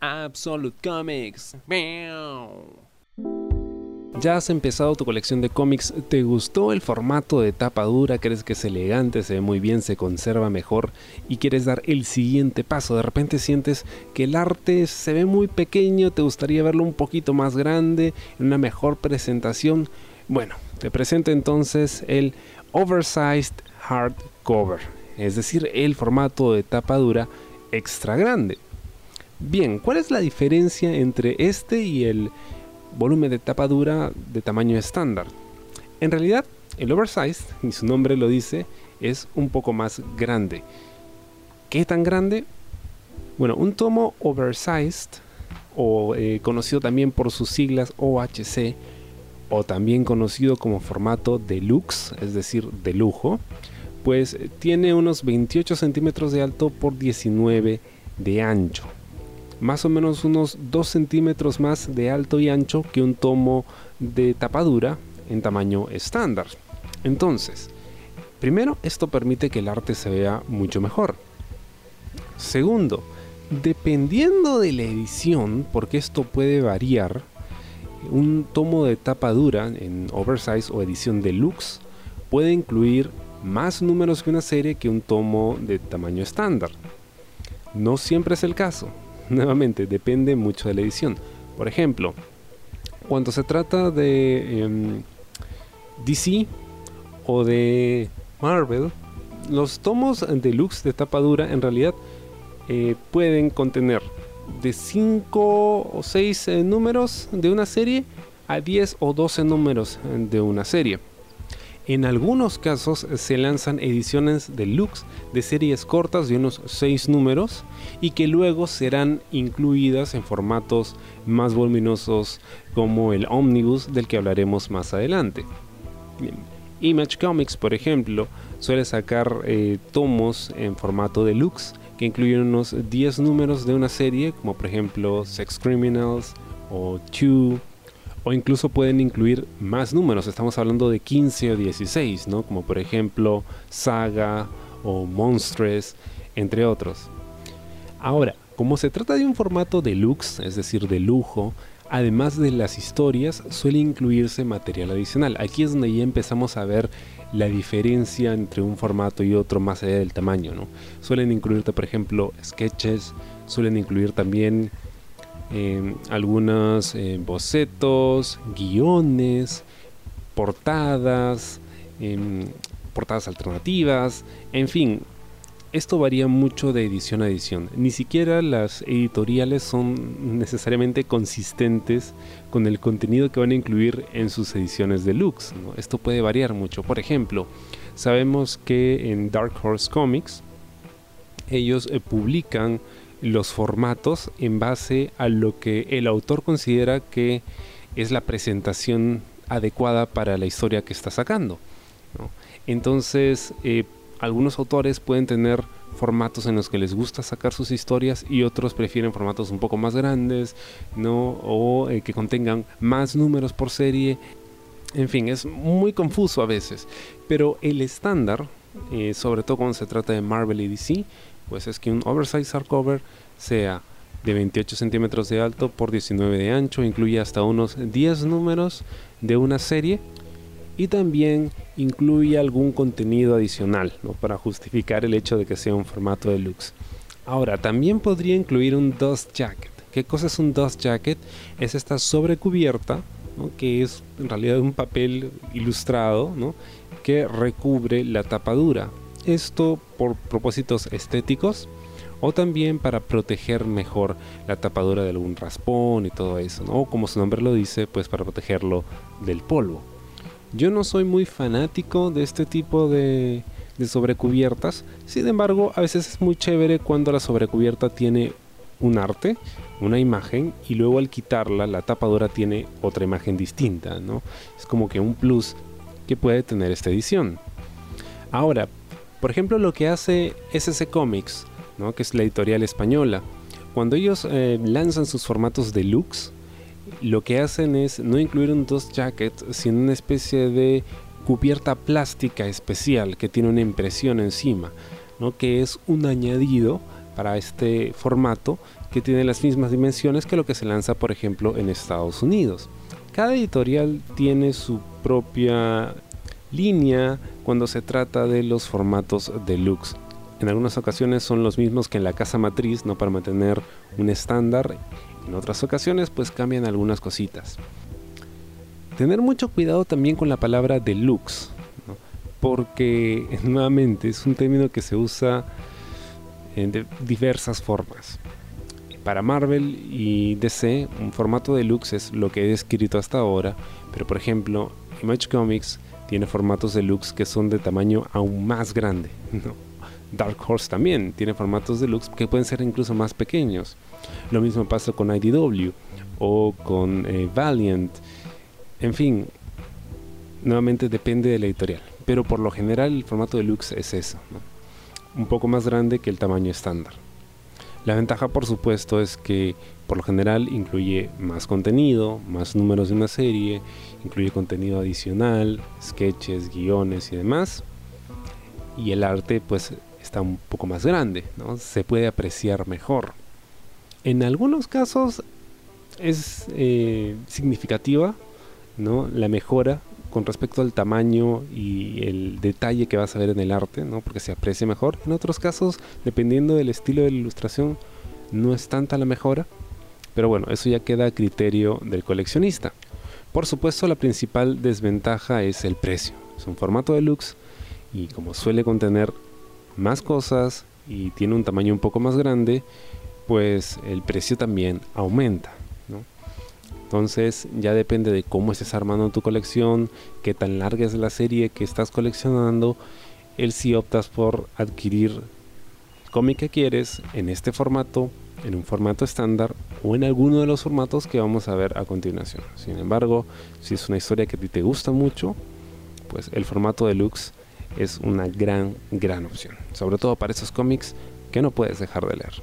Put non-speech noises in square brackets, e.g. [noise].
Absolute Comics. Ya has empezado tu colección de cómics, ¿te gustó el formato de tapa dura? ¿Crees que es elegante, se ve muy bien, se conserva mejor y quieres dar el siguiente paso? De repente sientes que el arte se ve muy pequeño, te gustaría verlo un poquito más grande, en una mejor presentación. Bueno, te presento entonces el Oversized Hardcover, es decir, el formato de tapa dura extra grande. Bien, ¿cuál es la diferencia entre este y el volumen de tapa dura de tamaño estándar? En realidad, el oversized, y su nombre lo dice, es un poco más grande. ¿Qué tan grande? Bueno, un tomo oversized, o eh, conocido también por sus siglas OHC, o también conocido como formato deluxe, es decir, de lujo, pues tiene unos 28 centímetros de alto por 19 de ancho más o menos unos 2 centímetros más de alto y ancho que un tomo de tapadura en tamaño estándar. Entonces, primero, esto permite que el arte se vea mucho mejor. Segundo, dependiendo de la edición, porque esto puede variar, un tomo de tapadura en oversize o edición deluxe puede incluir más números que una serie que un tomo de tamaño estándar. No siempre es el caso, [laughs] nuevamente depende mucho de la edición. Por ejemplo, cuando se trata de em, DC o de Marvel, los tomos deluxe de tapa dura en realidad eh, pueden contener de 5 o 6 eh, números de una serie a 10 o 12 números de una serie. En algunos casos se lanzan ediciones deluxe de series cortas de unos 6 números y que luego serán incluidas en formatos más voluminosos como el Omnibus del que hablaremos más adelante. Image Comics, por ejemplo, suele sacar eh, tomos en formato deluxe que incluyen unos 10 números de una serie, como por ejemplo Sex Criminals o Chew o incluso pueden incluir más números, estamos hablando de 15 o 16, ¿no? como por ejemplo Saga o Monstress, entre otros. Ahora, como se trata de un formato deluxe, es decir, de lujo, además de las historias, suele incluirse material adicional. Aquí es donde ya empezamos a ver la diferencia entre un formato y otro más allá del tamaño. ¿no? Suelen incluirte, por ejemplo, sketches, suelen incluir también Em, algunos eh, bocetos, guiones, portadas, em, portadas alternativas, en fin, esto varía mucho de edición a edición. Ni siquiera las editoriales son necesariamente consistentes con el contenido que van a incluir en sus ediciones deluxe. Esto puede variar mucho. Por ejemplo, sabemos que en Dark Horse Comics ellos eh, publican los formatos en base a lo que el autor considera que es la presentación adecuada para la historia que está sacando. Entonces, eh, algunos autores pueden tener formatos en los que les gusta sacar sus historias y otros prefieren formatos un poco más grandes, ¿no? O eh, que contengan más números por serie. En fin, es muy confuso a veces. Pero el estándar, eh, sobre todo cuando se trata de Marvel y DC, pues es que un oversize hardcover sea de 28 centímetros de alto por 19 de ancho, incluye hasta unos 10 números de una serie y también incluye algún contenido adicional para justificar el hecho de que sea un formato deluxe. Ahora, también podría incluir un dust jacket. ¿Qué cosa es un dust jacket? Es esta sobrecubierta, que es en realidad un papel ilustrado que recubre la tapadura esto por propósitos estéticos o también para proteger mejor la tapadura de algún raspón y todo eso, o como su nombre lo dice, pues para protegerlo del polvo. Yo no soy muy fanático de este tipo de, sobrecubiertas, sin embargo a veces es muy chévere cuando la sobrecubierta tiene un arte, una imagen, y luego al quitarla la tapadura tiene otra imagen distinta. Es como que un plus que puede tener esta edición. Ahora, por ejemplo, lo que hace SC Comics, ¿no? que es la editorial española, cuando ellos eh, lanzan sus formatos deluxe, lo que hacen es no incluir un dust jacket, sino una especie de cubierta plástica especial que tiene una impresión encima, ¿no? que es un añadido para este formato que tiene las mismas dimensiones que lo que se lanza por ejemplo en Estados Unidos. Cada editorial tiene su propia línea cuando se trata de los formatos deluxe. En algunas ocasiones son los mismos que en la casa matriz, no para mantener un estándar. En otras ocasiones pues cambian algunas cositas. Tener mucho cuidado también con la palabra deluxe, porque [laughs] nuevamente es un término que se usa de diversas formas. Para Marvel y DC, un formato deluxe es lo que he descrito hasta ahora, pero por ejemplo, Image Comics tiene formatos deluxe que son de tamaño aún más grande. Dark Horse también tiene formatos deluxe que pueden ser incluso más pequeños. Lo mismo pasa con IDW o con eh, Valiant. En fin, nuevamente depende de la editorial, pero por lo general el formato deluxe es eso, un poco más grande que el tamaño estándar. La ventaja, por supuesto, es que por lo general incluye más contenido, más números de una serie, incluye contenido adicional, sketches, guiones y demás. Y el arte, pues, está un poco más grande, ¿no? Se puede apreciar mejor. En algunos casos es eh, significativa, ¿no? La mejora con respecto al tamaño y el detalle que vas a ver en el arte, ¿no? porque se aprecia mejor. En otros casos, dependiendo del estilo de la ilustración, no es tanta la mejora, pero bueno, eso ya queda a criterio del coleccionista. Por supuesto, la principal desventaja es el precio. Es un formato deluxe y como suele contener más cosas y tiene un tamaño un poco más grande, pues el precio también aumenta. Entonces ya depende de cómo estés armando tu colección, qué tan larga es la serie que estás coleccionando, el si optas por adquirir el cómic que quieres en este formato, en un formato estándar o en alguno de los formatos que vamos a ver a continuación. Sin embargo, si es una historia que a ti te gusta mucho, pues el formato deluxe es una gran, gran opción. Sobre todo para esos cómics que no puedes dejar de leer.